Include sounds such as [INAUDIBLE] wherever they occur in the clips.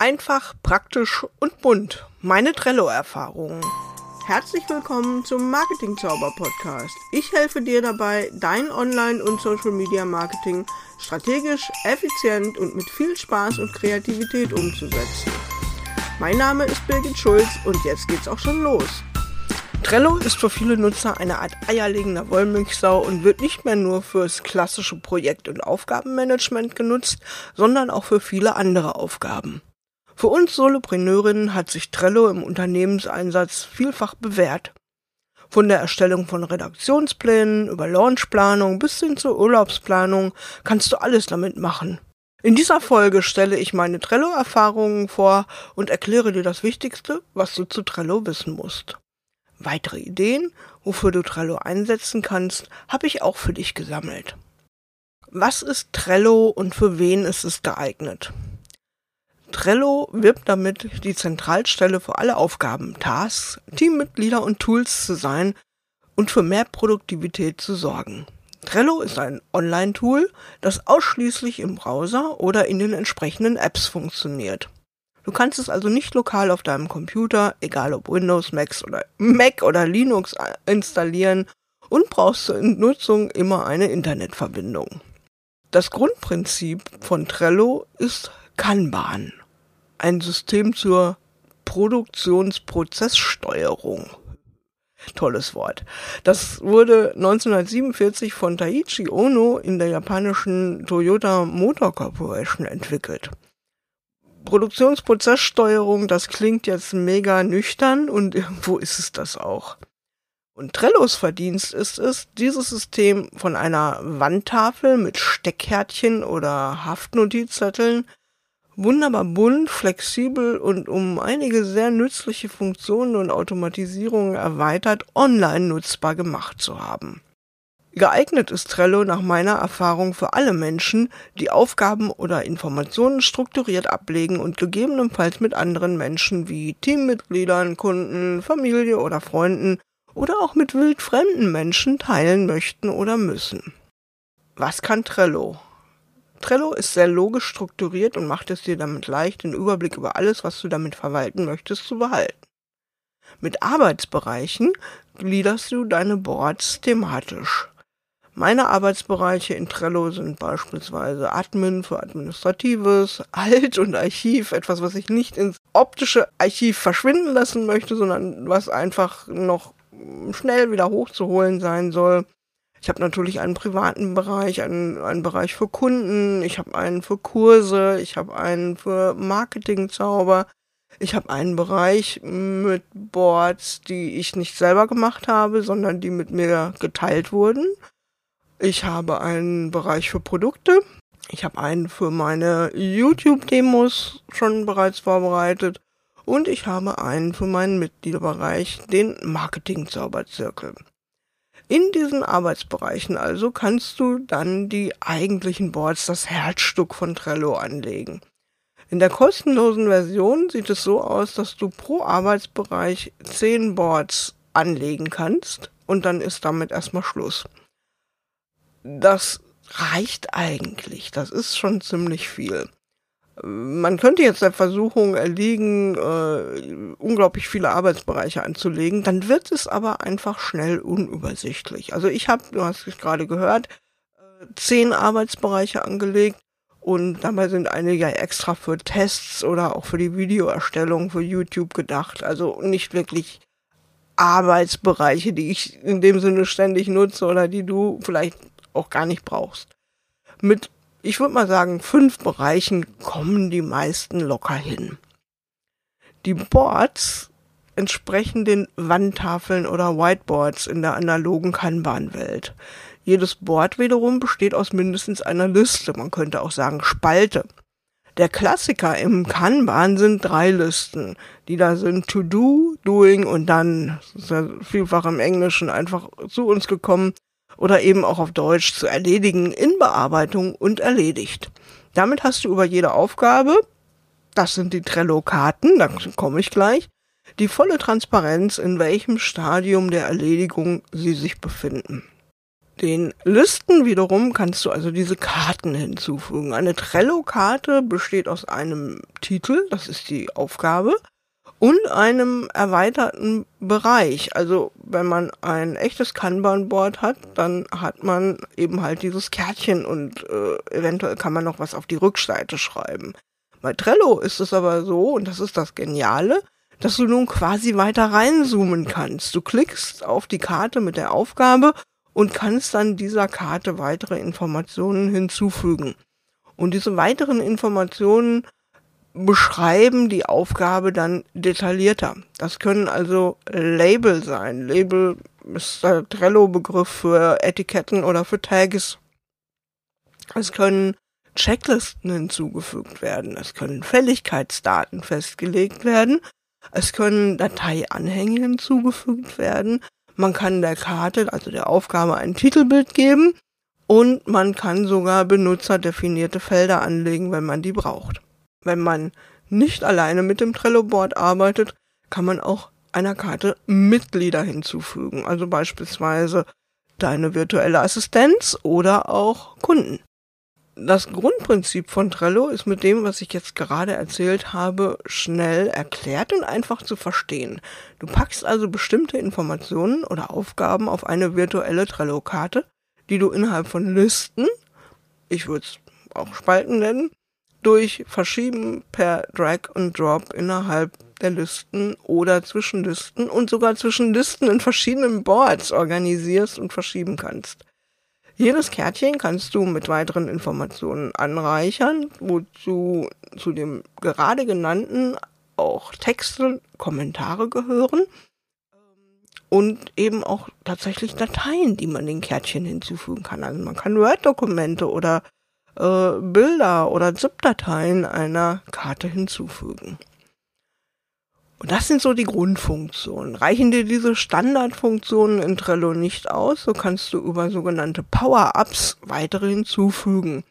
Einfach, praktisch und bunt. Meine Trello-Erfahrungen. Herzlich willkommen zum Marketing Zauber Podcast. Ich helfe dir dabei, dein Online- und Social Media Marketing strategisch, effizient und mit viel Spaß und Kreativität umzusetzen. Mein Name ist Birgit Schulz und jetzt geht's auch schon los. Trello ist für viele Nutzer eine Art eierlegender Wollmilchsau und wird nicht mehr nur fürs klassische Projekt- und Aufgabenmanagement genutzt, sondern auch für viele andere Aufgaben. Für uns Solopreneurinnen hat sich Trello im Unternehmenseinsatz vielfach bewährt. Von der Erstellung von Redaktionsplänen über Launchplanung bis hin zur Urlaubsplanung kannst du alles damit machen. In dieser Folge stelle ich meine Trello-Erfahrungen vor und erkläre dir das Wichtigste, was du zu Trello wissen musst. Weitere Ideen, wofür du Trello einsetzen kannst, habe ich auch für dich gesammelt. Was ist Trello und für wen ist es geeignet? Trello wirbt damit, die Zentralstelle für alle Aufgaben, Tasks, Teammitglieder und Tools zu sein und für mehr Produktivität zu sorgen. Trello ist ein Online-Tool, das ausschließlich im Browser oder in den entsprechenden Apps funktioniert. Du kannst es also nicht lokal auf deinem Computer, egal ob Windows, Mac oder, Mac oder Linux installieren und brauchst zur Nutzung immer eine Internetverbindung. Das Grundprinzip von Trello ist Kanban ein System zur Produktionsprozesssteuerung. Tolles Wort. Das wurde 1947 von Taiichi Ono in der japanischen Toyota Motor Corporation entwickelt. Produktionsprozesssteuerung, das klingt jetzt mega nüchtern und [LAUGHS] irgendwo ist es das auch. Und Trellos Verdienst ist es, dieses System von einer Wandtafel mit Steckkärtchen oder Haftnotizzetteln wunderbar bunt, flexibel und um einige sehr nützliche Funktionen und Automatisierungen erweitert online nutzbar gemacht zu haben. Geeignet ist Trello nach meiner Erfahrung für alle Menschen, die Aufgaben oder Informationen strukturiert ablegen und gegebenenfalls mit anderen Menschen wie Teammitgliedern, Kunden, Familie oder Freunden oder auch mit wildfremden Menschen teilen möchten oder müssen. Was kann Trello? Trello ist sehr logisch strukturiert und macht es dir damit leicht, den Überblick über alles, was du damit verwalten möchtest, zu behalten. Mit Arbeitsbereichen gliederst du deine Boards thematisch. Meine Arbeitsbereiche in Trello sind beispielsweise Admin für Administratives, [LAUGHS] Alt und Archiv, etwas, was ich nicht ins optische Archiv verschwinden lassen möchte, sondern was einfach noch schnell wieder hochzuholen sein soll. Ich habe natürlich einen privaten Bereich, einen, einen Bereich für Kunden, ich habe einen für Kurse, ich habe einen für Marketingzauber, ich habe einen Bereich mit Boards, die ich nicht selber gemacht habe, sondern die mit mir geteilt wurden. Ich habe einen Bereich für Produkte. Ich habe einen für meine YouTube-Demos schon bereits vorbereitet. Und ich habe einen für meinen Mitgliederbereich, den Marketing-Zauberzirkel. In diesen Arbeitsbereichen also kannst du dann die eigentlichen Boards, das Herzstück von Trello anlegen. In der kostenlosen Version sieht es so aus, dass du pro Arbeitsbereich zehn Boards anlegen kannst und dann ist damit erstmal Schluss. Das reicht eigentlich. Das ist schon ziemlich viel man könnte jetzt der Versuchung erliegen, äh, unglaublich viele Arbeitsbereiche anzulegen, dann wird es aber einfach schnell unübersichtlich. Also ich habe, du hast es gerade gehört, äh, zehn Arbeitsbereiche angelegt und dabei sind einige extra für Tests oder auch für die Videoerstellung für YouTube gedacht. Also nicht wirklich Arbeitsbereiche, die ich in dem Sinne ständig nutze oder die du vielleicht auch gar nicht brauchst. Mit ich würde mal sagen, fünf Bereichen kommen die meisten locker hin. Die Boards entsprechen den Wandtafeln oder Whiteboards in der analogen Kanban-Welt. Jedes Board wiederum besteht aus mindestens einer Liste, man könnte auch sagen Spalte. Der Klassiker im Kanban sind drei Listen, die da sind To Do, Doing und dann, ist ja vielfach im Englischen einfach zu uns gekommen, oder eben auch auf Deutsch zu erledigen in Bearbeitung und erledigt. Damit hast du über jede Aufgabe, das sind die Trello-Karten, da komme ich gleich, die volle Transparenz, in welchem Stadium der Erledigung sie sich befinden. Den Listen wiederum kannst du also diese Karten hinzufügen. Eine Trello-Karte besteht aus einem Titel, das ist die Aufgabe, und einem erweiterten Bereich. Also wenn man ein echtes Kanban-Board hat, dann hat man eben halt dieses Kärtchen und äh, eventuell kann man noch was auf die Rückseite schreiben. Bei Trello ist es aber so, und das ist das Geniale, dass du nun quasi weiter reinzoomen kannst. Du klickst auf die Karte mit der Aufgabe und kannst dann dieser Karte weitere Informationen hinzufügen. Und diese weiteren Informationen beschreiben die Aufgabe dann detaillierter. Das können also Label sein. Label ist der Trello-Begriff für Etiketten oder für Tags. Es können Checklisten hinzugefügt werden. Es können Fälligkeitsdaten festgelegt werden. Es können Dateianhänge hinzugefügt werden. Man kann der Karte, also der Aufgabe, ein Titelbild geben und man kann sogar benutzerdefinierte Felder anlegen, wenn man die braucht. Wenn man nicht alleine mit dem Trello-Board arbeitet, kann man auch einer Karte Mitglieder hinzufügen, also beispielsweise deine virtuelle Assistenz oder auch Kunden. Das Grundprinzip von Trello ist mit dem, was ich jetzt gerade erzählt habe, schnell erklärt und einfach zu verstehen. Du packst also bestimmte Informationen oder Aufgaben auf eine virtuelle Trello-Karte, die du innerhalb von Listen, ich würde es auch Spalten nennen, durch Verschieben per Drag und Drop innerhalb der Listen oder zwischen Listen und sogar zwischen Listen in verschiedenen Boards organisierst und verschieben kannst. Jedes Kärtchen kannst du mit weiteren Informationen anreichern, wozu zu dem gerade genannten auch Texte, Kommentare gehören und eben auch tatsächlich Dateien, die man den Kärtchen hinzufügen kann. Also man kann Word-Dokumente oder äh, Bilder oder ZIP-Dateien einer Karte hinzufügen. Und das sind so die Grundfunktionen. Reichen dir diese Standardfunktionen in Trello nicht aus, so kannst du über sogenannte Power-Ups weitere hinzufügen.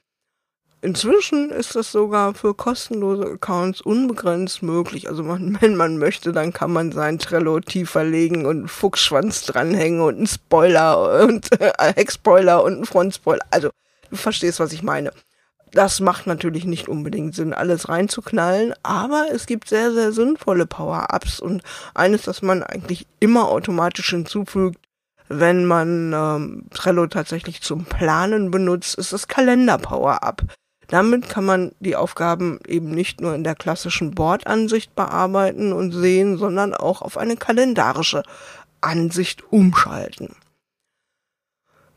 Inzwischen ist das sogar für kostenlose Accounts unbegrenzt möglich. Also man, [LAUGHS] wenn man möchte, dann kann man sein Trello tiefer legen und einen Fuchsschwanz dranhängen und einen Spoiler und [LAUGHS] äh, Heckspoiler und einen Frontspoiler. Also du verstehst, was ich meine. Das macht natürlich nicht unbedingt Sinn, alles reinzuknallen, aber es gibt sehr, sehr sinnvolle Power-Ups und eines, das man eigentlich immer automatisch hinzufügt, wenn man ähm, Trello tatsächlich zum Planen benutzt, ist das Kalender-Power-Up. Damit kann man die Aufgaben eben nicht nur in der klassischen Bordansicht bearbeiten und sehen, sondern auch auf eine kalendarische Ansicht umschalten.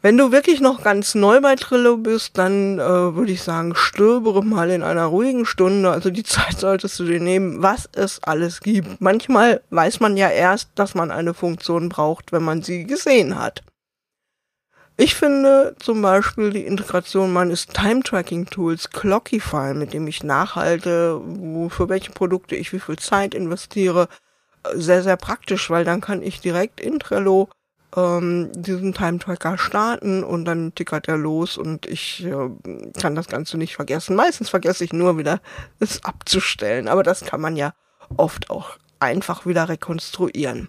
Wenn du wirklich noch ganz neu bei Trillo bist, dann äh, würde ich sagen, stöbere mal in einer ruhigen Stunde. Also die [LAUGHS] Zeit solltest du dir nehmen, was es alles gibt. Manchmal weiß man ja erst, dass man eine Funktion braucht, wenn man sie gesehen hat. Ich finde zum Beispiel die Integration meines Time-Tracking-Tools Clockify, mit dem ich nachhalte, für welche Produkte ich wie viel Zeit investiere, sehr, sehr praktisch, weil dann kann ich direkt in Trello ähm, diesen Time-Tracker starten und dann tickert er los und ich äh, kann das Ganze nicht vergessen. Meistens vergesse ich nur wieder, es abzustellen, aber das kann man ja oft auch einfach wieder rekonstruieren.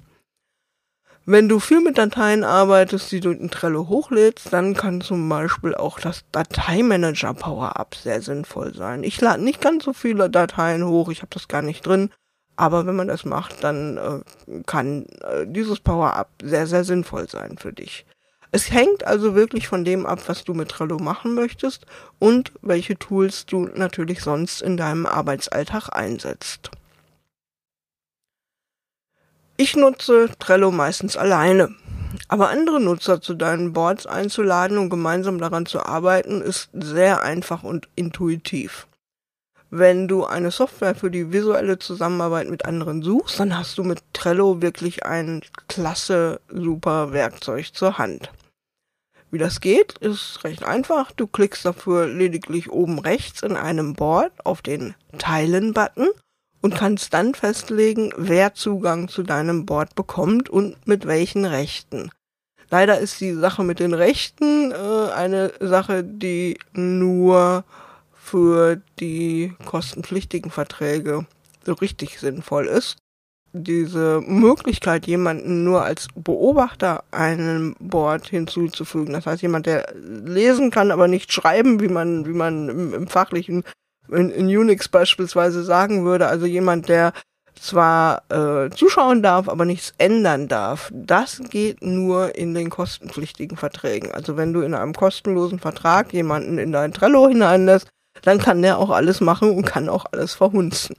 Wenn du viel mit Dateien arbeitest, die du in Trello hochlädst, dann kann zum Beispiel auch das Dateimanager Power-Up sehr sinnvoll sein. Ich lade nicht ganz so viele Dateien hoch, ich habe das gar nicht drin, aber wenn man das macht, dann äh, kann äh, dieses Power-Up sehr, sehr sinnvoll sein für dich. Es hängt also wirklich von dem ab, was du mit Trello machen möchtest und welche Tools du natürlich sonst in deinem Arbeitsalltag einsetzt. Ich nutze Trello meistens alleine. Aber andere Nutzer zu deinen Boards einzuladen und gemeinsam daran zu arbeiten, ist sehr einfach und intuitiv. Wenn du eine Software für die visuelle Zusammenarbeit mit anderen suchst, dann hast du mit Trello wirklich ein klasse, super Werkzeug zur Hand. Wie das geht, ist recht einfach. Du klickst dafür lediglich oben rechts in einem Board auf den Teilen-Button und kannst dann festlegen, wer Zugang zu deinem Board bekommt und mit welchen Rechten. Leider ist die Sache mit den Rechten äh, eine Sache, die nur für die kostenpflichtigen Verträge so richtig sinnvoll ist. diese Möglichkeit, jemanden nur als Beobachter einem Board hinzuzufügen. Das heißt, jemand, der lesen kann, aber nicht schreiben, wie man, wie man im, im fachlichen, in, in Unix beispielsweise sagen würde. Also jemand, der zwar äh, zuschauen darf, aber nichts ändern darf. Das geht nur in den kostenpflichtigen Verträgen. Also wenn du in einem kostenlosen Vertrag jemanden in dein Trello hineinlässt, dann kann der auch alles machen und kann auch alles verhunzen.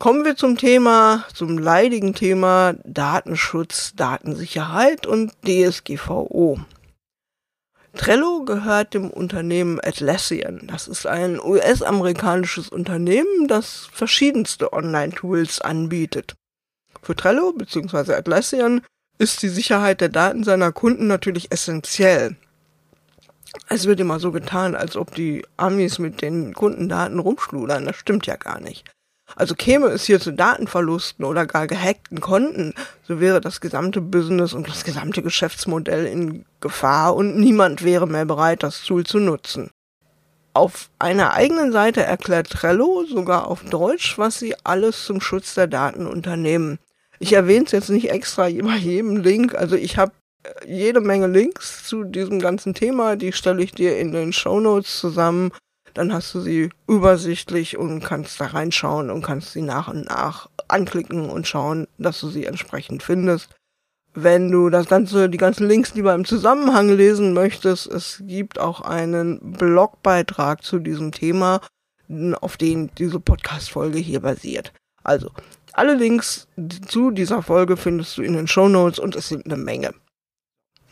Kommen wir zum Thema, zum leidigen Thema Datenschutz, Datensicherheit und DSGVO. Trello gehört dem Unternehmen Atlassian. Das ist ein US-amerikanisches Unternehmen, das verschiedenste Online-Tools anbietet. Für Trello bzw. Atlassian ist die Sicherheit der Daten seiner Kunden natürlich essentiell. Es wird immer so getan, als ob die Amis mit den Kundendaten rumschludern. Das stimmt ja gar nicht. Also käme es hier zu Datenverlusten oder gar gehackten Konten, so wäre das gesamte Business und das gesamte Geschäftsmodell in Gefahr und niemand wäre mehr bereit, das Tool zu nutzen. Auf einer eigenen Seite erklärt Trello sogar auf Deutsch, was sie alles zum Schutz der Daten unternehmen. Ich erwähne es jetzt nicht extra bei jedem Link, also ich habe jede Menge Links zu diesem ganzen Thema, die stelle ich dir in den Show Notes zusammen dann hast du sie übersichtlich und kannst da reinschauen und kannst sie nach und nach anklicken und schauen, dass du sie entsprechend findest. Wenn du das ganze, die ganzen Links lieber im Zusammenhang lesen möchtest, es gibt auch einen Blogbeitrag zu diesem Thema, auf den diese Podcast-Folge hier basiert. Also, alle Links zu dieser Folge findest du in den Show Notes und es sind eine Menge.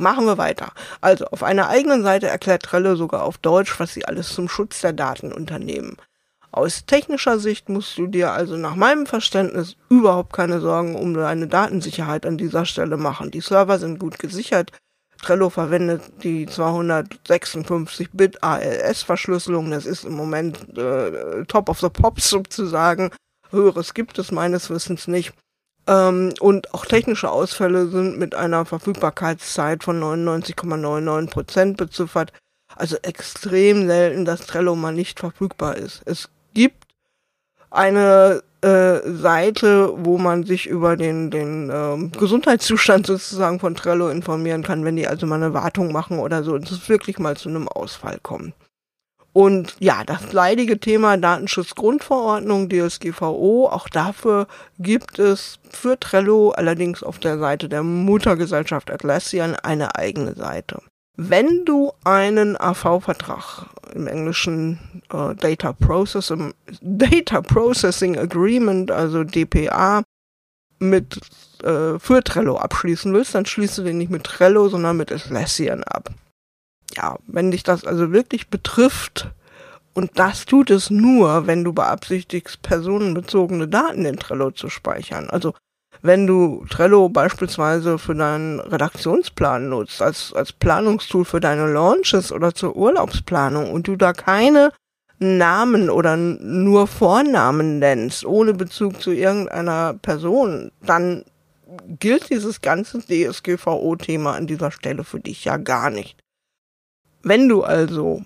Machen wir weiter. Also, auf einer eigenen Seite erklärt Trello sogar auf Deutsch, was sie alles zum Schutz der Daten unternehmen. Aus technischer Sicht musst du dir also nach meinem Verständnis überhaupt keine Sorgen um deine Datensicherheit an dieser Stelle machen. Die Server sind gut gesichert. Trello verwendet die 256-Bit ALS-Verschlüsselung. Das ist im Moment äh, Top of the Pops sozusagen. Höheres gibt es meines Wissens nicht. Ähm, und auch technische Ausfälle sind mit einer Verfügbarkeitszeit von 99,99 Prozent beziffert. Also extrem selten, dass Trello mal nicht verfügbar ist. Es gibt eine äh, Seite, wo man sich über den, den ähm, Gesundheitszustand sozusagen von Trello informieren kann, wenn die also mal eine Wartung machen oder so und es wirklich mal zu einem Ausfall kommt. Und ja, das leidige Thema Datenschutzgrundverordnung, DSGVO, auch dafür gibt es für Trello allerdings auf der Seite der Muttergesellschaft Atlassian eine eigene Seite. Wenn du einen AV-Vertrag im Englischen äh, Data, Processing, Data Processing Agreement, also DPA, mit äh, für Trello abschließen willst, dann schließt du den nicht mit Trello, sondern mit Atlassian ab ja, wenn dich das also wirklich betrifft, und das tut es nur, wenn du beabsichtigst, personenbezogene Daten in Trello zu speichern. Also wenn du Trello beispielsweise für deinen Redaktionsplan nutzt, als, als Planungstool für deine Launches oder zur Urlaubsplanung und du da keine Namen oder nur Vornamen nennst, ohne Bezug zu irgendeiner Person, dann gilt dieses ganze DSGVO-Thema an dieser Stelle für dich ja gar nicht. Wenn du also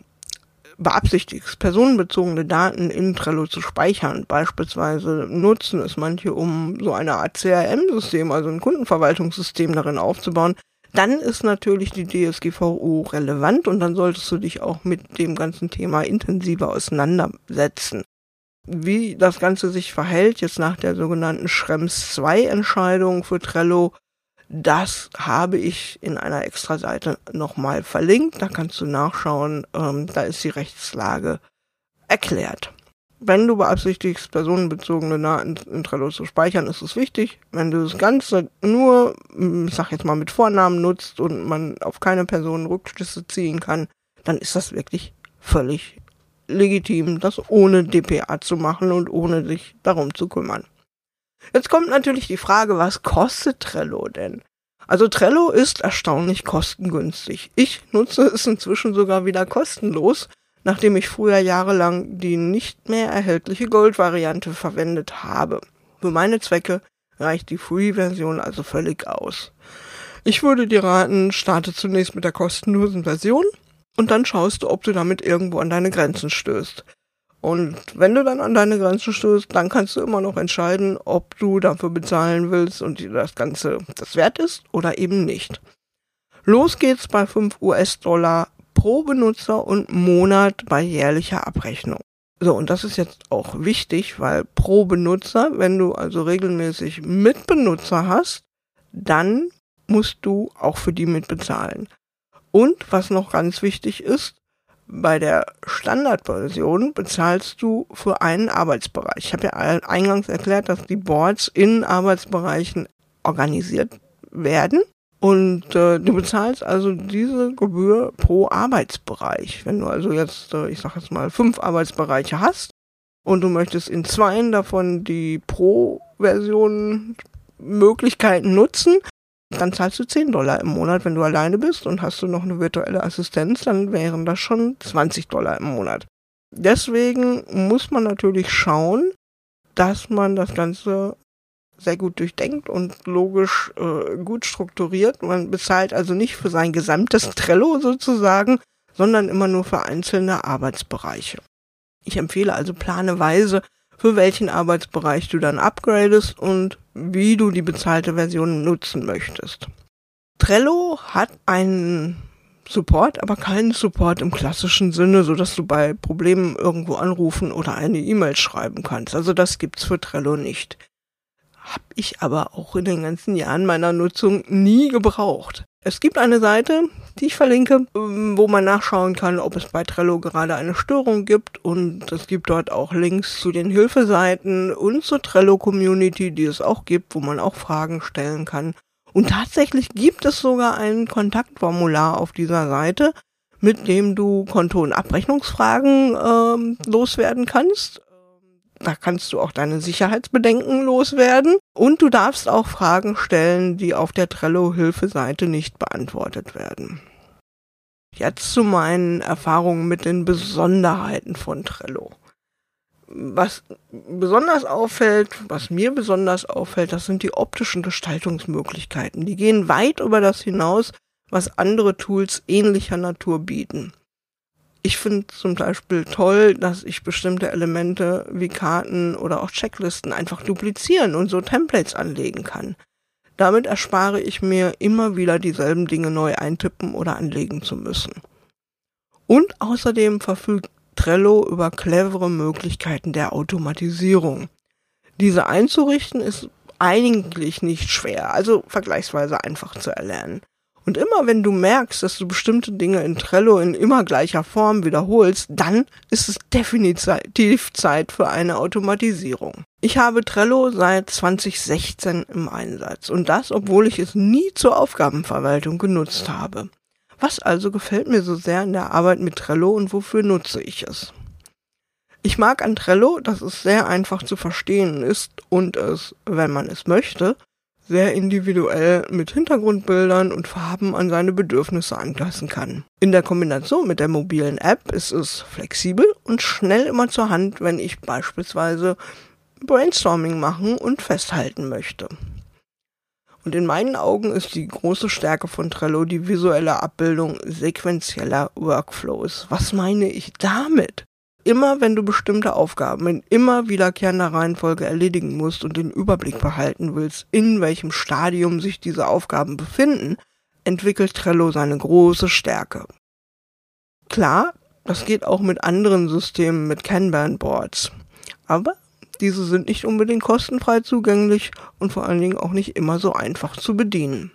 beabsichtigst, personenbezogene Daten in Trello zu speichern, beispielsweise nutzen es manche, um so eine Art CRM-System, also ein Kundenverwaltungssystem darin aufzubauen, dann ist natürlich die DSGVO relevant und dann solltest du dich auch mit dem ganzen Thema intensiver auseinandersetzen. Wie das Ganze sich verhält, jetzt nach der sogenannten Schrems 2 Entscheidung für Trello, das habe ich in einer Extra-Seite nochmal verlinkt. Da kannst du nachschauen. Ähm, da ist die Rechtslage erklärt. Wenn du beabsichtigst, personenbezogene Daten in Trello zu speichern, ist es wichtig. Wenn du das Ganze nur, ich sag jetzt mal, mit Vornamen nutzt und man auf keine Personen Rückschlüsse ziehen kann, dann ist das wirklich völlig legitim, das ohne DPA zu machen und ohne sich darum zu kümmern. Jetzt kommt natürlich die Frage, was kostet Trello denn? Also Trello ist erstaunlich kostengünstig. Ich nutze es inzwischen sogar wieder kostenlos, nachdem ich früher jahrelang die nicht mehr erhältliche Gold-Variante verwendet habe. Für meine Zwecke reicht die Free-Version also völlig aus. Ich würde dir raten, starte zunächst mit der kostenlosen Version und dann schaust du, ob du damit irgendwo an deine Grenzen stößt. Und wenn du dann an deine Grenzen stößt, dann kannst du immer noch entscheiden, ob du dafür bezahlen willst und dir das Ganze das wert ist oder eben nicht. Los geht's bei 5 US-Dollar pro Benutzer und Monat bei jährlicher Abrechnung. So, und das ist jetzt auch wichtig, weil pro Benutzer, wenn du also regelmäßig Mitbenutzer hast, dann musst du auch für die mitbezahlen. Und was noch ganz wichtig ist, bei der Standardversion bezahlst du für einen Arbeitsbereich. Ich habe ja eingangs erklärt, dass die Boards in Arbeitsbereichen organisiert werden. Und äh, du bezahlst also diese Gebühr pro Arbeitsbereich. Wenn du also jetzt, äh, ich sag jetzt mal, fünf Arbeitsbereiche hast und du möchtest in zweien davon die Pro-Version Möglichkeiten nutzen, dann zahlst du 10 Dollar im Monat, wenn du alleine bist und hast du noch eine virtuelle Assistenz, dann wären das schon 20 Dollar im Monat. Deswegen muss man natürlich schauen, dass man das Ganze sehr gut durchdenkt und logisch äh, gut strukturiert. Man bezahlt also nicht für sein gesamtes Trello sozusagen, sondern immer nur für einzelne Arbeitsbereiche. Ich empfehle also planeweise, für welchen Arbeitsbereich du dann upgradest und wie du die bezahlte Version nutzen möchtest. Trello hat einen Support, aber keinen Support im klassischen Sinne, so dass du bei Problemen irgendwo anrufen oder eine E-Mail schreiben kannst. Also das gibt's für Trello nicht. Hab ich aber auch in den ganzen Jahren meiner Nutzung nie gebraucht. Es gibt eine Seite, die ich verlinke, ähm, wo man nachschauen kann, ob es bei Trello gerade eine Störung gibt. Und es gibt dort auch Links zu den Hilfeseiten und zur Trello-Community, die es auch gibt, wo man auch Fragen stellen kann. Und tatsächlich gibt es sogar ein Kontaktformular auf dieser Seite, mit dem du Konto- und Abrechnungsfragen ähm, loswerden kannst. Da kannst du auch deine Sicherheitsbedenken loswerden und du darfst auch Fragen stellen, die auf der Trello-Hilfeseite nicht beantwortet werden. Jetzt zu meinen Erfahrungen mit den Besonderheiten von Trello. Was besonders auffällt, was mir besonders auffällt, das sind die optischen Gestaltungsmöglichkeiten. Die gehen weit über das hinaus, was andere Tools ähnlicher Natur bieten. Ich finde zum Beispiel toll, dass ich bestimmte Elemente wie Karten oder auch Checklisten einfach duplizieren und so Templates anlegen kann. Damit erspare ich mir immer wieder dieselben Dinge neu eintippen oder anlegen zu müssen. Und außerdem verfügt Trello über clevere Möglichkeiten der Automatisierung. Diese einzurichten ist eigentlich nicht schwer, also vergleichsweise einfach zu erlernen. Und immer wenn du merkst, dass du bestimmte Dinge in Trello in immer gleicher Form wiederholst, dann ist es definitiv Zeit für eine Automatisierung. Ich habe Trello seit 2016 im Einsatz und das, obwohl ich es nie zur Aufgabenverwaltung genutzt habe. Was also gefällt mir so sehr in der Arbeit mit Trello und wofür nutze ich es? Ich mag an Trello, dass es sehr einfach zu verstehen ist und es, wenn man es möchte, sehr individuell mit Hintergrundbildern und Farben an seine Bedürfnisse anpassen kann. In der Kombination mit der mobilen App ist es flexibel und schnell immer zur Hand, wenn ich beispielsweise Brainstorming machen und festhalten möchte. Und in meinen Augen ist die große Stärke von Trello die visuelle Abbildung sequenzieller Workflows. Was meine ich damit? Immer wenn du bestimmte Aufgaben in immer wiederkehrender Reihenfolge erledigen musst und den Überblick behalten willst, in welchem Stadium sich diese Aufgaben befinden, entwickelt Trello seine große Stärke. Klar, das geht auch mit anderen Systemen mit Kanban-Boards. Aber diese sind nicht unbedingt kostenfrei zugänglich und vor allen Dingen auch nicht immer so einfach zu bedienen.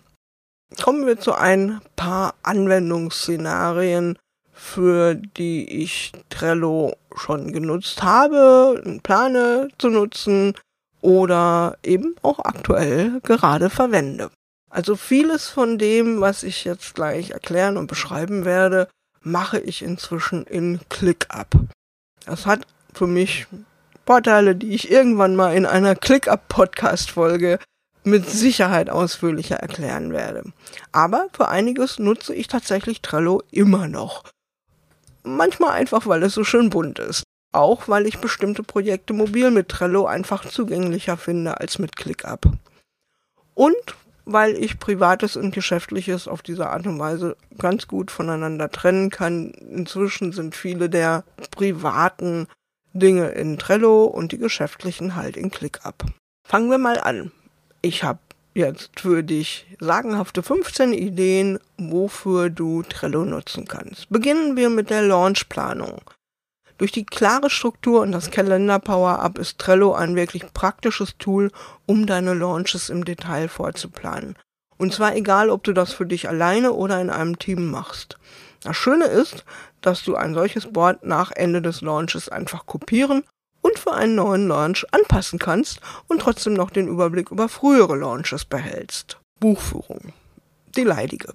Kommen wir zu ein paar Anwendungsszenarien, für die ich Trello schon genutzt habe, plane zu nutzen oder eben auch aktuell gerade verwende. Also vieles von dem, was ich jetzt gleich erklären und beschreiben werde, mache ich inzwischen in ClickUp. Das hat für mich Vorteile, die ich irgendwann mal in einer ClickUp-Podcast-Folge mit Sicherheit ausführlicher erklären werde. Aber für einiges nutze ich tatsächlich Trello immer noch. Manchmal einfach, weil es so schön bunt ist. Auch weil ich bestimmte Projekte mobil mit Trello einfach zugänglicher finde als mit ClickUp. Und weil ich Privates und Geschäftliches auf diese Art und Weise ganz gut voneinander trennen kann. Inzwischen sind viele der privaten Dinge in Trello und die geschäftlichen halt in ClickUp. Fangen wir mal an. Ich habe jetzt für dich sagenhafte 15 Ideen, wofür du Trello nutzen kannst. Beginnen wir mit der Launchplanung. Durch die klare Struktur und das Kalender Power-Up ist Trello ein wirklich praktisches Tool, um deine Launches im Detail vorzuplanen. Und zwar egal, ob du das für dich alleine oder in einem Team machst. Das Schöne ist, dass du ein solches Board nach Ende des Launches einfach kopieren und für einen neuen Launch anpassen kannst und trotzdem noch den Überblick über frühere Launches behältst. Buchführung. Die leidige.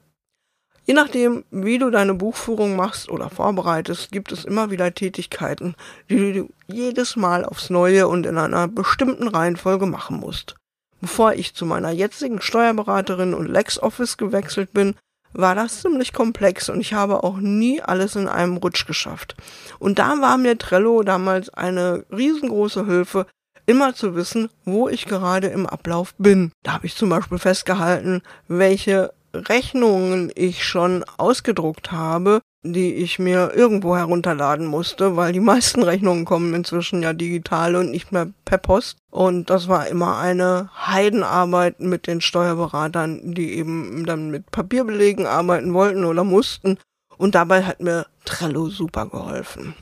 Je nachdem, wie du deine Buchführung machst oder vorbereitest, gibt es immer wieder Tätigkeiten, die du jedes Mal aufs Neue und in einer bestimmten Reihenfolge machen musst. Bevor ich zu meiner jetzigen Steuerberaterin und LexOffice gewechselt bin, war das ziemlich komplex und ich habe auch nie alles in einem Rutsch geschafft. Und da war mir Trello damals eine riesengroße Hilfe, immer zu wissen, wo ich gerade im Ablauf bin. Da habe ich zum Beispiel festgehalten, welche Rechnungen ich schon ausgedruckt habe, die ich mir irgendwo herunterladen musste, weil die meisten [LAUGHS] Rechnungen kommen inzwischen ja digital und nicht mehr per Post. Und das war immer eine Heidenarbeit mit den Steuerberatern, die eben dann mit Papierbelegen arbeiten wollten oder mussten. Und dabei hat mir Trello super geholfen.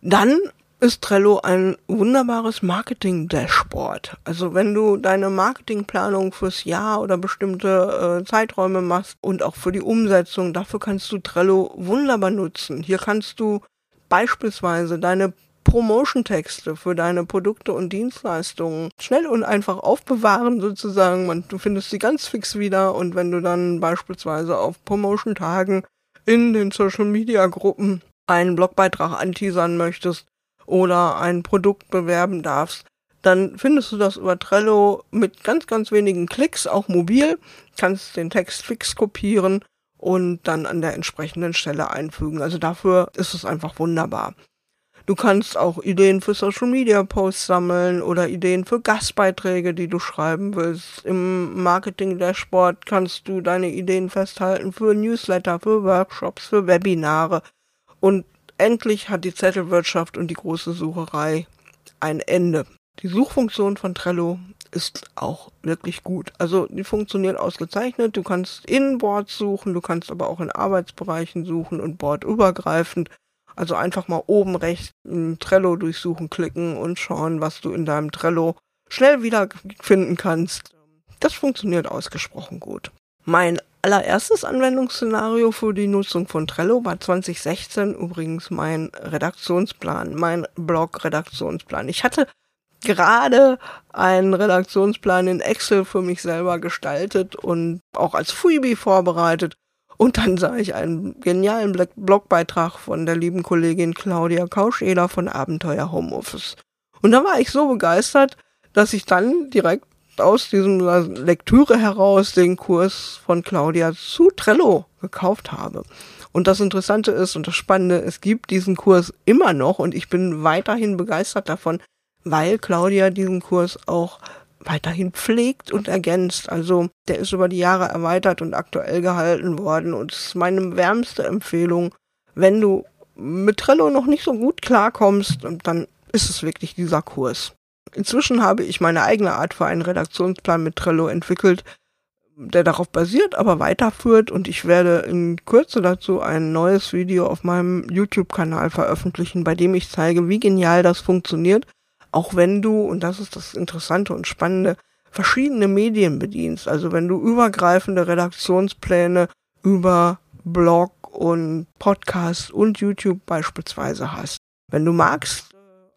Dann ist Trello ein wunderbares Marketing-Dashboard. Also wenn du deine Marketingplanung fürs Jahr oder bestimmte äh, Zeiträume machst und auch für die Umsetzung, dafür kannst du Trello wunderbar nutzen. Hier kannst du beispielsweise deine Promotion-Texte für deine Produkte und Dienstleistungen schnell und einfach aufbewahren sozusagen. Man, du findest sie ganz fix wieder und wenn du dann beispielsweise auf Promotion-Tagen in den Social-Media-Gruppen einen Blogbeitrag anteasern möchtest, oder ein Produkt bewerben darfst, dann findest du das über Trello mit ganz, ganz wenigen Klicks, auch mobil, kannst den Text fix kopieren und dann an der entsprechenden Stelle einfügen. Also dafür ist es einfach wunderbar. Du kannst auch Ideen für Social Media Posts sammeln oder Ideen für Gastbeiträge, die du schreiben willst. Im Marketing Dashboard kannst du deine Ideen festhalten für Newsletter, für Workshops, für Webinare. Und Endlich hat die Zettelwirtschaft und die große Sucherei ein Ende. Die Suchfunktion von Trello ist auch wirklich gut. Also die funktioniert ausgezeichnet. Du kannst in Boards suchen, du kannst aber auch in Arbeitsbereichen suchen und bordübergreifend. Also einfach mal oben rechts Trello durchsuchen, klicken und schauen, was du in deinem Trello schnell wiederfinden kannst. Das funktioniert ausgesprochen gut. Mein allererstes Anwendungsszenario für die Nutzung von Trello war 2016 übrigens mein Redaktionsplan, mein Blog-Redaktionsplan. Ich hatte gerade einen Redaktionsplan in Excel für mich selber gestaltet und auch als Freebie vorbereitet. Und dann sah ich einen genialen Blogbeitrag von der lieben Kollegin Claudia Kauscheder von Abenteuer Homeoffice. Und da war ich so begeistert, dass ich dann direkt aus diesem Lektüre heraus den Kurs von Claudia zu Trello gekauft habe. Und das Interessante ist und das Spannende, es gibt diesen Kurs immer noch und ich bin weiterhin begeistert davon, weil Claudia diesen Kurs auch weiterhin pflegt und ergänzt. Also der ist über die Jahre erweitert und aktuell gehalten worden und es ist meine wärmste Empfehlung, wenn du mit Trello noch nicht so gut klarkommst, dann ist es wirklich dieser Kurs. Inzwischen habe ich meine eigene Art für einen Redaktionsplan mit Trello entwickelt, der darauf basiert, aber weiterführt und ich werde in Kürze dazu ein neues Video auf meinem YouTube-Kanal veröffentlichen, bei dem ich zeige, wie genial das funktioniert, auch wenn du, und das ist das Interessante und Spannende, verschiedene Medien bedienst. Also wenn du übergreifende Redaktionspläne über Blog und Podcast und YouTube beispielsweise hast. Wenn du magst,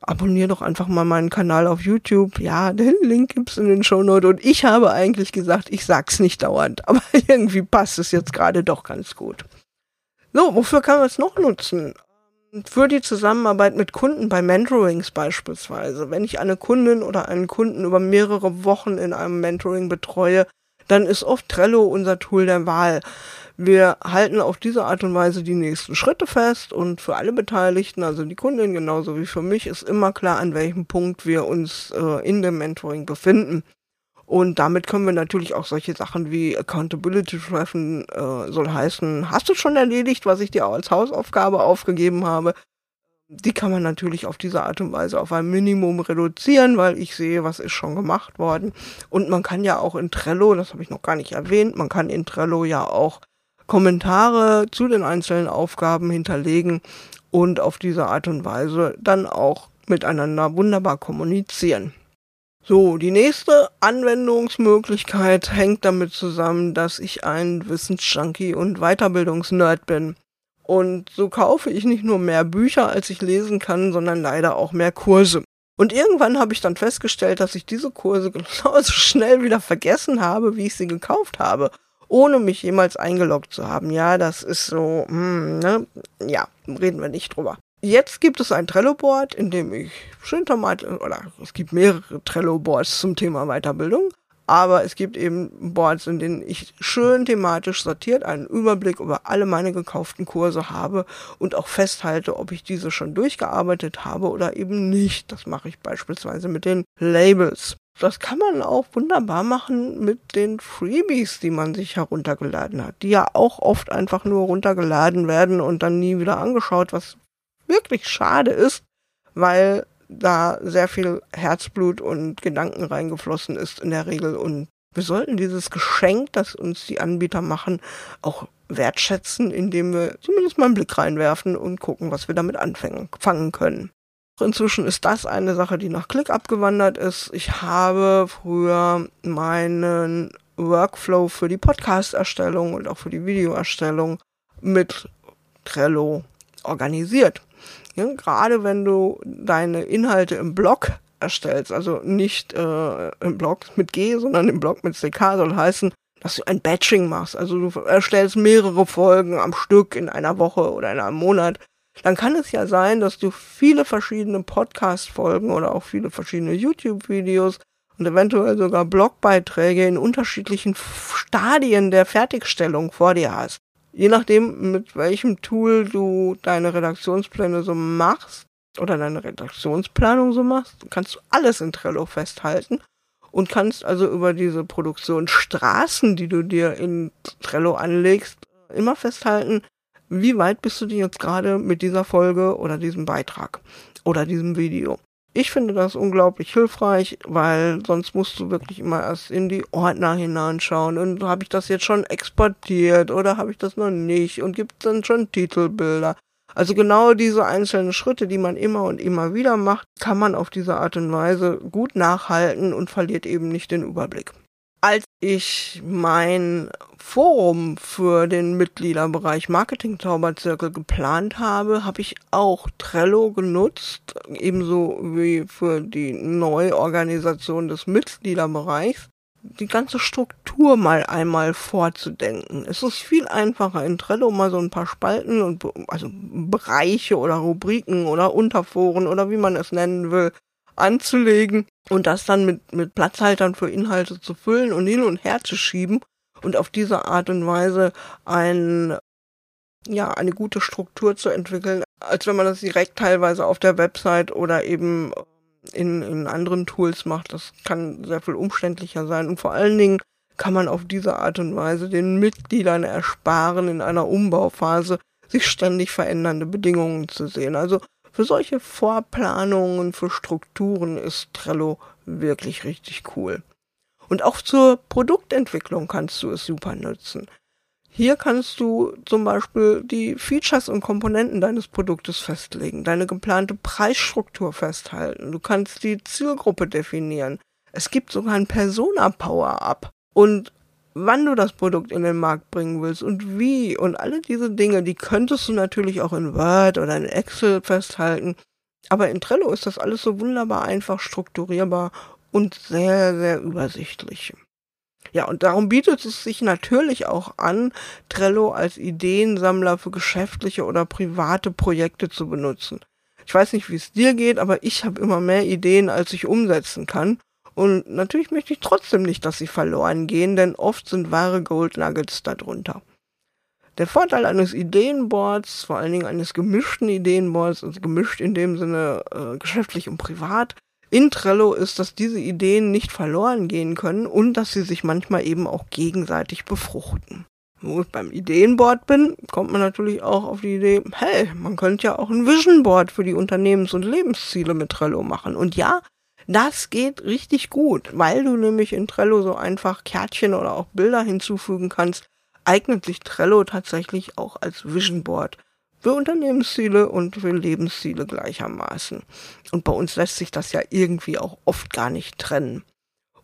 abonnier doch einfach mal meinen Kanal auf YouTube. Ja, den Link gibt's in den Shownotes. Und ich habe eigentlich gesagt, ich sag's nicht dauernd, [LAUGHS] aber irgendwie passt es jetzt gerade doch ganz gut. So, wofür kann man es noch nutzen? Für die Zusammenarbeit mit Kunden bei Mentorings beispielsweise. Wenn ich eine Kundin oder einen Kunden über mehrere Wochen in einem Mentoring betreue, dann ist oft Trello unser Tool der Wahl. Wir halten auf diese Art und Weise die nächsten Schritte fest und für alle Beteiligten, also die Kundin genauso wie für mich, ist immer klar, an welchem Punkt wir uns äh, in dem Mentoring befinden. Und damit können wir natürlich auch solche Sachen wie Accountability treffen, äh, soll heißen, hast du schon erledigt, was ich dir als Hausaufgabe aufgegeben habe? Die kann man natürlich auf diese Art und Weise auf ein Minimum reduzieren, weil ich sehe, was ist schon gemacht worden. Und man kann ja auch in Trello, das habe ich noch gar nicht erwähnt, man kann in Trello ja auch Kommentare zu den einzelnen Aufgaben hinterlegen und auf diese Art und Weise dann auch miteinander wunderbar kommunizieren. So, die nächste Anwendungsmöglichkeit hängt damit zusammen, dass ich ein Wissensjunkie und Weiterbildungsnerd bin. Und so kaufe ich nicht nur mehr Bücher, als ich lesen kann, sondern leider auch mehr Kurse. Und irgendwann habe ich dann festgestellt, dass ich diese Kurse [LAUGHS] genauso schnell wieder vergessen habe, wie ich sie gekauft habe, ohne mich jemals eingeloggt zu haben. Ja, das ist so, hm, ne? Ja, reden wir nicht drüber. Jetzt gibt es ein Trello-Board, in dem ich schön Tomate, oder es gibt mehrere Trello-Boards zum Thema Weiterbildung, aber es gibt eben Boards, in denen ich schön thematisch sortiert einen Überblick über alle meine gekauften Kurse habe und auch festhalte, ob ich diese schon durchgearbeitet habe oder eben nicht. Das mache ich beispielsweise mit den Labels. Das kann man auch wunderbar machen mit den Freebies, die man sich heruntergeladen hat, die ja auch oft einfach nur runtergeladen werden und dann nie wieder angeschaut, was wirklich schade ist, weil da sehr viel Herzblut und Gedanken reingeflossen ist in der Regel. Und wir sollten dieses Geschenk, das uns die Anbieter machen, auch wertschätzen, indem wir zumindest mal einen Blick reinwerfen und gucken, was wir damit anfangen fangen können. Inzwischen ist das eine Sache, die nach Klick abgewandert ist. Ich habe früher meinen Workflow für die Podcast-Erstellung und auch für die Videoerstellung mit Trello organisiert. Ja, gerade wenn du deine Inhalte im Blog erstellst, also nicht äh, im Blog mit G, sondern im Blog mit CK soll heißen, dass du ein Batching machst. Also du erstellst mehrere Folgen am Stück in einer Woche oder in einem Monat. Dann kann es ja sein, dass du viele verschiedene Podcast-Folgen oder auch viele verschiedene YouTube-Videos und eventuell sogar Blogbeiträge in unterschiedlichen Stadien der Fertigstellung vor dir hast. Je nachdem, mit welchem Tool du deine Redaktionspläne so machst oder deine Redaktionsplanung so machst, kannst du alles in Trello festhalten und kannst also über diese Produktionsstraßen, die du dir in Trello anlegst, immer festhalten, wie weit bist du denn jetzt gerade mit dieser Folge oder diesem Beitrag oder diesem Video. Ich finde das unglaublich hilfreich, weil sonst musst du wirklich immer erst in die Ordner hineinschauen und habe ich das jetzt schon exportiert oder habe ich das noch nicht und gibt es dann schon Titelbilder. Also genau diese einzelnen Schritte, die man immer und immer wieder macht, kann man auf diese Art und Weise gut nachhalten und verliert eben nicht den Überblick als ich mein Forum für den Mitgliederbereich Marketing Zauberzirkel geplant habe, habe ich auch Trello genutzt, ebenso wie für die Neuorganisation des Mitgliederbereichs, die ganze Struktur mal einmal vorzudenken. Es ist viel einfacher in Trello mal so ein paar Spalten und also Bereiche oder Rubriken oder Unterforen oder wie man es nennen will, anzulegen und das dann mit, mit Platzhaltern für Inhalte zu füllen und hin und her zu schieben und auf diese Art und Weise ein, ja, eine gute Struktur zu entwickeln, als wenn man das direkt teilweise auf der Website oder eben in, in anderen Tools macht. Das kann sehr viel umständlicher sein und vor allen Dingen kann man auf diese Art und Weise den Mitgliedern ersparen, in einer Umbauphase sich ständig verändernde Bedingungen zu sehen. Also für solche Vorplanungen, für Strukturen ist Trello wirklich richtig cool. Und auch zur Produktentwicklung kannst du es super nutzen. Hier kannst du zum Beispiel die Features und Komponenten deines Produktes festlegen, deine geplante Preisstruktur festhalten. Du kannst die Zielgruppe definieren. Es gibt sogar ein Persona Power-Up. Und wann du das Produkt in den Markt bringen willst und wie und alle diese Dinge, die könntest du natürlich auch in Word oder in Excel festhalten. Aber in Trello ist das alles so wunderbar einfach strukturierbar und sehr, sehr übersichtlich. Ja, und darum bietet es sich natürlich auch an, Trello als Ideensammler für geschäftliche oder private Projekte zu benutzen. Ich weiß nicht, wie es dir geht, aber ich habe immer mehr Ideen, als ich umsetzen kann. Und natürlich möchte ich trotzdem nicht, dass sie verloren gehen, denn oft sind wahre Gold Nuggets darunter. Der Vorteil eines Ideenboards, vor allen Dingen eines gemischten Ideenboards, also gemischt in dem Sinne äh, geschäftlich und privat, in Trello ist, dass diese Ideen nicht verloren gehen können und dass sie sich manchmal eben auch gegenseitig befruchten. wo ich beim Ideenboard bin, kommt man natürlich auch auf die Idee, hey, man könnte ja auch ein Vision Board für die Unternehmens- und Lebensziele mit Trello machen. Und ja, das geht richtig gut, weil du nämlich in Trello so einfach Kärtchen oder auch Bilder hinzufügen kannst, eignet sich Trello tatsächlich auch als Vision Board für Unternehmensziele und für Lebensziele gleichermaßen. Und bei uns lässt sich das ja irgendwie auch oft gar nicht trennen.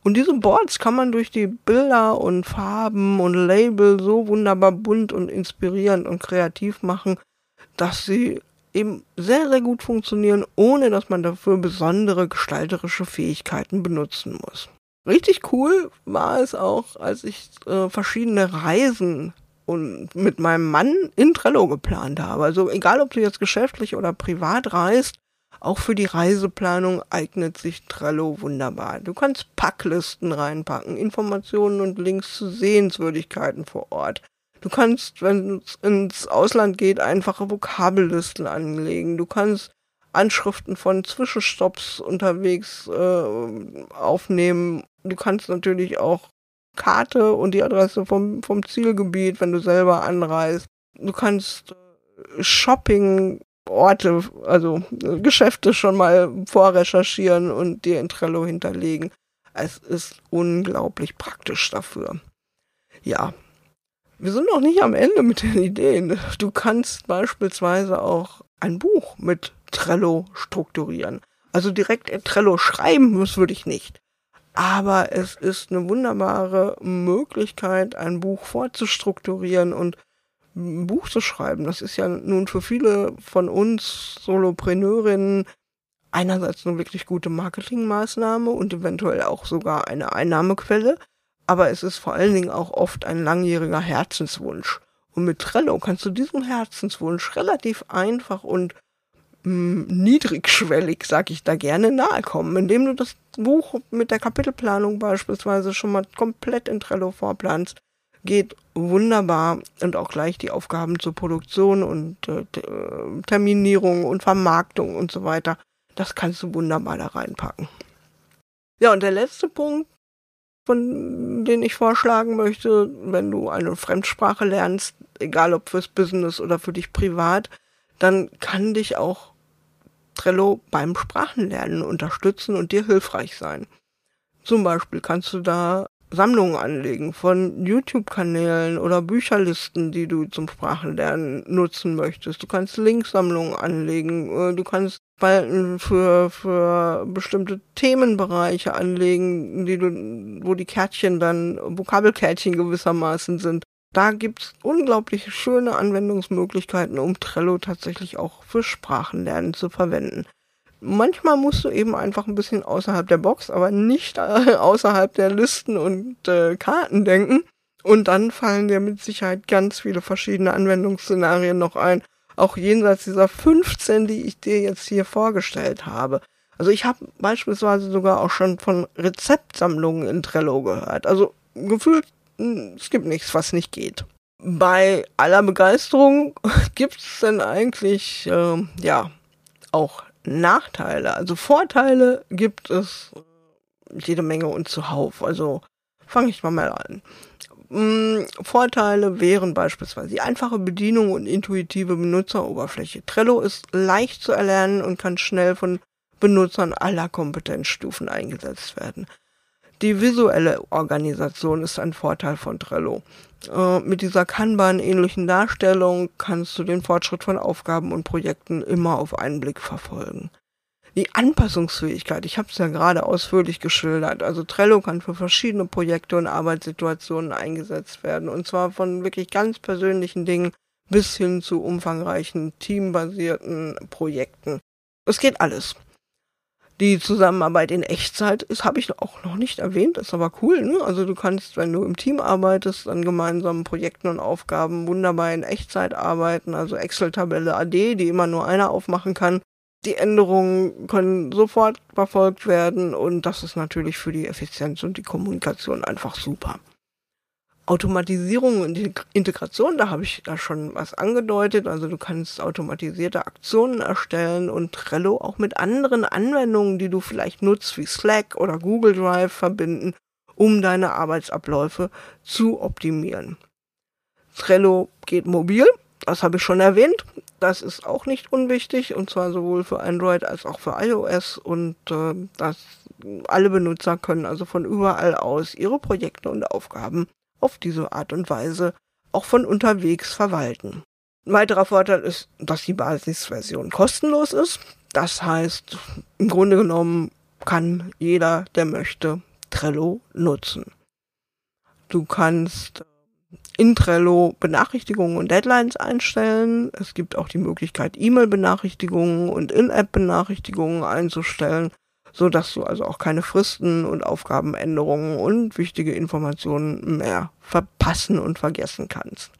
Und diese Boards kann man durch die Bilder und Farben und Label so wunderbar bunt und inspirierend und kreativ machen, dass sie eben sehr, sehr gut funktionieren, ohne dass man dafür besondere gestalterische Fähigkeiten benutzen muss. Richtig cool war es auch, als ich äh, verschiedene Reisen und mit meinem Mann in Trello geplant habe. Also egal, ob du jetzt geschäftlich oder privat reist, auch für die Reiseplanung eignet sich Trello wunderbar. Du kannst Packlisten reinpacken, Informationen und Links zu Sehenswürdigkeiten vor Ort. Du kannst, wenn es ins Ausland geht, einfache Vokabellisten anlegen. Du kannst Anschriften von Zwischenstopps unterwegs äh, aufnehmen. Du kannst natürlich auch Karte und die Adresse vom, vom Zielgebiet, wenn du selber anreist. Du kannst äh, Shopping Orte, also Geschäfte schon mal vorrecherchieren und dir in Trello hinterlegen. Es ist unglaublich praktisch dafür. Ja. Wir sind noch nicht am Ende mit den Ideen. Du kannst beispielsweise auch ein Buch mit Trello strukturieren. Also direkt in Trello schreiben, das würde ich nicht. Aber es ist eine wunderbare Möglichkeit, ein Buch vorzustrukturieren und ein Buch zu schreiben. Das ist ja nun für viele von uns Solopreneurinnen einerseits eine wirklich gute Marketingmaßnahme und eventuell auch sogar eine Einnahmequelle. Aber es ist vor allen Dingen auch oft ein langjähriger Herzenswunsch. Und mit Trello kannst du diesem Herzenswunsch relativ einfach und mh, hm, niedrigschwellig, sag ich da gerne, nahe kommen, indem du das Buch mit der Kapitelplanung beispielsweise schon mal komplett in Trello vorplanst geht wunderbar und auch gleich die Aufgaben zur Produktion und äh, Terminierung und Vermarktung und so weiter. Das kannst du wunderbar da reinpacken. Ja, und der letzte Punkt, von den ich vorschlagen möchte, wenn du eine Fremdsprache lernst, egal ob fürs Business oder für dich privat, dann kann dich auch Trello beim Sprachenlernen unterstützen und dir hilfreich sein. Zum Beispiel kannst du da Sammlungen anlegen von YouTube-Kanälen oder Bücherlisten, die du zum Sprachenlernen nutzen möchtest. Du kannst Linksammlungen anlegen, äh, du kannst Spalten für, für bestimmte Themenbereiche anlegen, die du, wo die Kärtchen dann Vokabelkärtchen gewissermaßen sind. Da gibt's unglaublich schöne Anwendungsmöglichkeiten, um Trello tatsächlich auch für Sprachenlernen zu verwenden manchmal musst du eben einfach ein bisschen außerhalb der Box, aber nicht äh, außerhalb der Listen und äh, Karten denken. Und dann fallen dir mit Sicherheit ganz viele verschiedene Anwendungsszenarien noch ein. Auch jenseits dieser 15, die ich dir jetzt hier vorgestellt habe. Also ich habe beispielsweise sogar auch schon von Rezeptsammlungen in Trello gehört. Also gefühlt, hm, es gibt nichts, was nicht geht. Bei aller Begeisterung [LAUGHS] gibt's denn eigentlich, äh, ja, auch Nachteile. Also Vorteile gibt es jede Menge und zuhauf. Also fange ich mal mal an. Hm, Vorteile wären beispielsweise die einfache Bedienung und intuitive Benutzeroberfläche. Trello ist leicht zu erlernen und kann schnell von Benutzern aller Kompetenzstufen eingesetzt werden. Die visuelle Organisation ist ein Vorteil von Trello. Äh, mit dieser Kanban-ähnlichen Darstellung kannst du den Fortschritt von Aufgaben und Projekten immer auf einen Blick verfolgen. Die Anpassungsfähigkeit, ich habe es ja gerade ausführlich geschildert. Also Trello kann für verschiedene Projekte und Arbeitssituationen eingesetzt werden. Und zwar von wirklich ganz persönlichen Dingen bis hin zu umfangreichen teambasierten Projekten. Es geht alles. Die Zusammenarbeit in Echtzeit ist, habe ich auch noch nicht erwähnt, ist aber cool. Ne? Also du kannst, wenn du im Team arbeitest, an gemeinsamen Projekten und Aufgaben wunderbar in Echtzeit arbeiten. Also Excel-Tabelle AD, die immer nur einer aufmachen kann. Die Änderungen können sofort verfolgt werden und das ist natürlich für die Effizienz und die Kommunikation einfach super. Automatisierung und Integration, da habe ich da schon was angedeutet. Also du kannst automatisierte Aktionen erstellen und Trello auch mit anderen Anwendungen, die du vielleicht nutzt, wie Slack oder Google Drive verbinden, um deine Arbeitsabläufe zu optimieren. Trello geht mobil, das habe ich schon erwähnt. Das ist auch nicht unwichtig und zwar sowohl für Android als auch für iOS und äh, das alle Benutzer können also von überall aus ihre Projekte und Aufgaben auf diese Art und Weise auch von unterwegs verwalten. Ein weiterer Vorteil ist, dass die Basisversion kostenlos ist. Das heißt, im Grunde genommen kann jeder, der möchte, Trello nutzen. Du kannst in Trello Benachrichtigungen und Deadlines einstellen. Es gibt auch die Möglichkeit, E-Mail-Benachrichtigungen und In-App-Benachrichtigungen einzustellen, so dass du also auch keine Fristen und Aufgabenänderungen und wichtige Informationen mehr verpassen und vergessen kannst.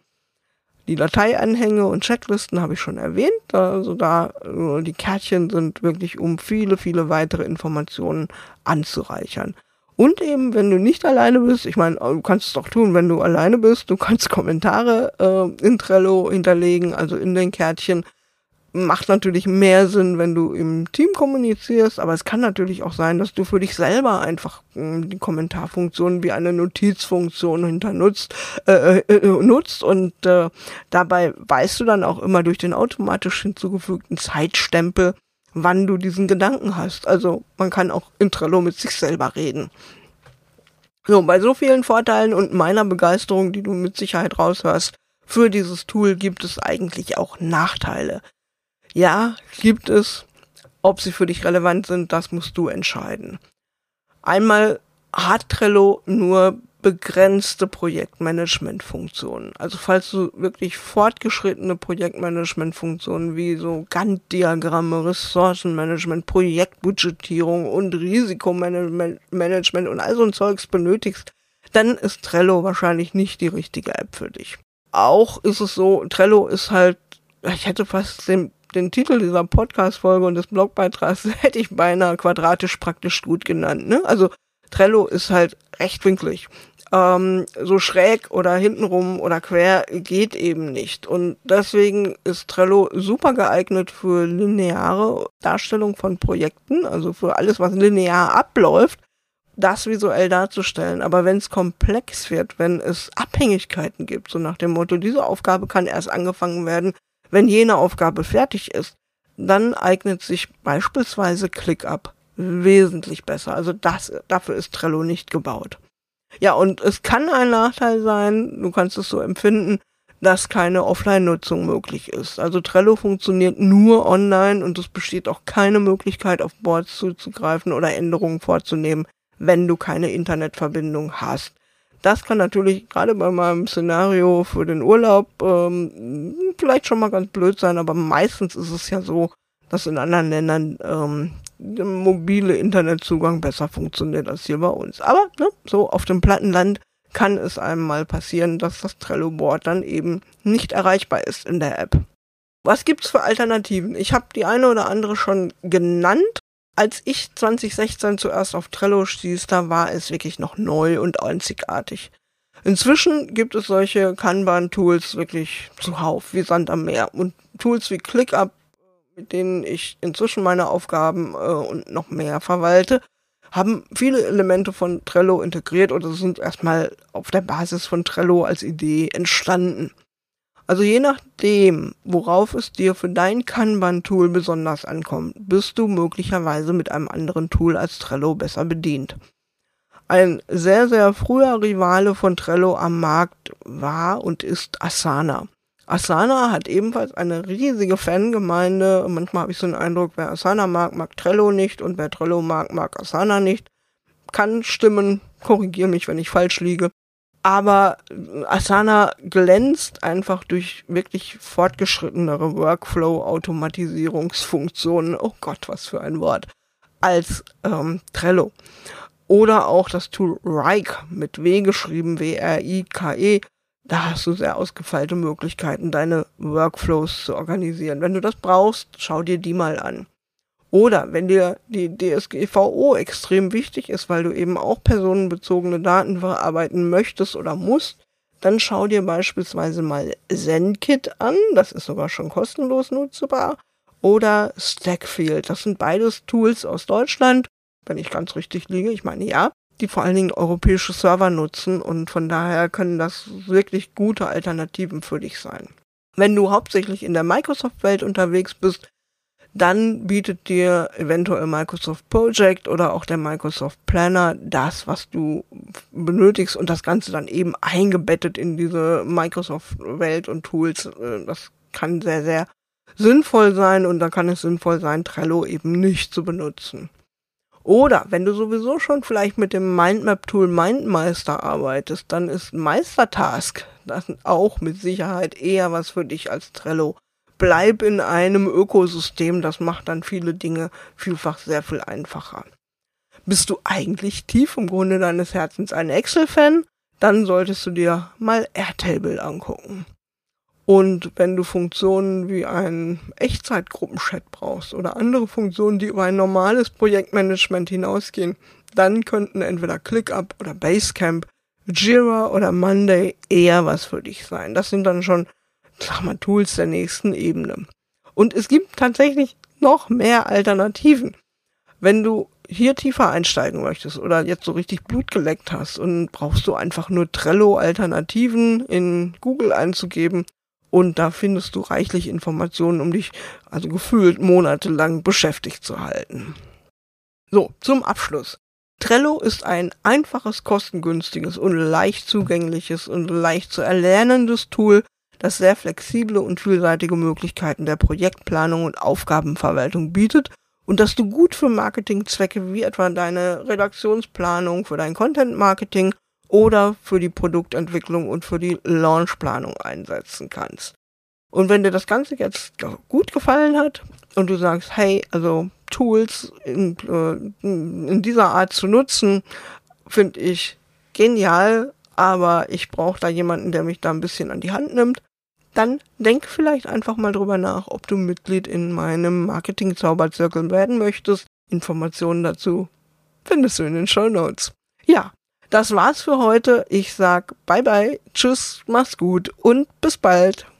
Die Dateianhänge und Checklisten habe ich schon erwähnt. Also da äh, die Kärtchen sind wirklich, um viele, viele weitere Informationen anzureichern. Und eben, wenn du nicht alleine bist, ich meine, du kannst es doch tun, wenn du alleine bist, du kannst [LAUGHS] Kommentare äh, in Trello hinterlegen, also in den Kärtchen. Macht natürlich mehr Sinn, wenn du im Team kommunizierst, aber es kann natürlich auch sein, dass du für dich selber einfach äh, die Kommentarfunktion wie eine Notizfunktion hinter nutzt, äh, äh, äh, nutzt und äh, dabei weißt du dann auch immer durch den automatisch hinzugefügten Zeitstempel, wann du diesen Gedanken hast. Also man kann auch in Trello mit sich selber reden. So, bei so vielen Vorteilen und meiner Begeisterung, die du mit Sicherheit raushörst, für dieses Tool gibt es eigentlich auch Nachteile. Ja, gibt es. Ob sie für dich relevant sind, das musst du entscheiden. Einmal hat Trello nur begrenzte Projektmanagement-Funktionen. Also falls du wirklich fortgeschrittene Projektmanagement-Funktionen wie so Gantt-Diagramme, Ressourcenmanagement, Projektbudgetierung und Risikomanagement und all so ein Zeugs benötigst, dann ist Trello wahrscheinlich nicht die richtige App für dich. Auch ist es so, Trello ist halt, ich hätte fast den den Titel dieser Podcast-Folge und des Blogbeitrags [LAUGHS] hätte ich beinahe quadratisch praktisch gut genannt. Ne? Also Trello ist halt rechtwinklig. Ähm, so schräg oder hintenrum oder quer geht eben nicht. Und deswegen ist Trello super geeignet für lineare Darstellung von Projekten, also für alles, was linear abläuft, das visuell darzustellen. Aber wenn es komplex wird, wenn es Abhängigkeiten gibt, so nach dem Motto, diese Aufgabe kann erst angefangen werden, wenn jene Aufgabe fertig ist, dann eignet sich beispielsweise ClickUp wesentlich besser. Also das, dafür ist Trello nicht gebaut. Ja, und es kann ein Nachteil sein, du kannst es so empfinden, dass keine Offline-Nutzung möglich ist. Also Trello funktioniert nur online und es besteht auch keine Möglichkeit, auf Boards zuzugreifen oder Änderungen vorzunehmen, wenn du keine Internetverbindung hast. Das kann natürlich gerade bei meinem Szenario für den Urlaub ähm, vielleicht schon mal ganz blöd sein, aber meistens ist es ja so, dass in anderen Ländern ähm, mobile Internetzugang besser funktioniert als hier bei uns. Aber ne, so auf dem Plattenland kann es einem mal passieren, dass das Trello-Board dann eben nicht erreichbar ist in der App. Was gibt's für Alternativen? Ich habe die eine oder andere schon genannt. Als ich 2016 zuerst auf Trello stieß, da war es wirklich noch neu und einzigartig. Inzwischen gibt es solche Kanban-Tools wirklich zuhauf, wie Sand am Meer. Und Tools wie ClickUp, mit denen ich inzwischen meine Aufgaben äh, und noch mehr verwalte, haben viele Elemente von Trello integriert oder sind erstmal auf der Basis von Trello als Idee entstanden. Also je nachdem, worauf es dir für dein Kanban-Tool besonders ankommt, bist du möglicherweise mit einem anderen Tool als Trello besser bedient. Ein sehr, sehr früher Rivale von Trello am Markt war und ist Asana. Asana hat ebenfalls eine riesige Fangemeinde. Manchmal habe ich so den Eindruck, wer Asana mag, mag Trello nicht und wer Trello mag, mag Asana nicht. Kann stimmen, korrigiere mich, wenn ich falsch liege. Aber Asana glänzt einfach durch wirklich fortgeschrittenere Workflow-Automatisierungsfunktionen. Oh Gott, was für ein Wort. Als ähm, Trello. Oder auch das Tool Rike mit W geschrieben, W-R-I-K-E. Da hast du sehr ausgefeilte Möglichkeiten, deine Workflows zu organisieren. Wenn du das brauchst, schau dir die mal an. Oder wenn dir die DSGVO extrem wichtig ist, weil du eben auch personenbezogene Daten verarbeiten möchtest oder musst, dann schau dir beispielsweise mal ZenKit an, das ist sogar schon kostenlos nutzbar, oder Stackfield, das sind beides Tools aus Deutschland, wenn ich ganz richtig liege, ich meine ja. Die vor allen Dingen europäische Server nutzen und von daher können das wirklich gute Alternativen für dich sein. Wenn du hauptsächlich in der Microsoft-Welt unterwegs bist, dann bietet dir eventuell Microsoft Project oder auch der Microsoft Planner das, was du benötigst und das Ganze dann eben eingebettet in diese Microsoft-Welt und Tools. Äh, das kann sehr, sehr sinnvoll sein und da kann es sinnvoll sein, Trello eben nicht zu benutzen. Oder wenn du sowieso schon vielleicht mit dem Mindmap-Tool Mindmeister arbeitest, dann ist Meistertask das auch mit Sicherheit eher was für dich als Trello bleib in einem Ökosystem, das macht dann viele Dinge vielfach sehr viel einfacher. Bist du eigentlich tief im Grunde deines Herzens ein Excel-Fan? Dann solltest du dir mal Airtable angucken. Und wenn du Funktionen wie ein Echtzeitgruppenchat brauchst oder andere Funktionen, die über ein normales Projektmanagement hinausgehen, dann könnten entweder ClickUp oder Basecamp, Jira oder Monday eher was für dich sein. Das sind dann schon sag mal, Tools der nächsten Ebene. Und es gibt tatsächlich noch mehr Alternativen. Wenn du hier tiefer einsteigen möchtest oder jetzt so richtig Blut geleckt hast und brauchst du einfach nur Trello-Alternativen in Google einzugeben und da findest du reichlich Informationen, um dich also gefühlt monatelang beschäftigt zu halten. So, zum Abschluss. Trello ist ein einfaches, kostengünstiges und leicht zugängliches und leicht zu erlernendes Tool, das sehr flexible und vielseitige Möglichkeiten der Projektplanung und Aufgabenverwaltung bietet und das du gut für Marketingzwecke wie etwa deine Redaktionsplanung, für dein Content Marketing oder für die Produktentwicklung und für die Launchplanung einsetzen kannst. Und wenn dir das Ganze jetzt gut gefallen hat und du sagst, hey, also Tools in, äh, in dieser Art zu nutzen, finde ich genial, aber ich brauche da jemanden, der mich da ein bisschen an die Hand nimmt, dann denk vielleicht einfach mal drüber nach, ob du Mitglied in meinem Marketing-Zauberzirkel werden möchtest. Informationen dazu findest du in den Show Notes. Ja, das war's für heute. Ich sag bye bye, tschüss, mach's gut und bis bald.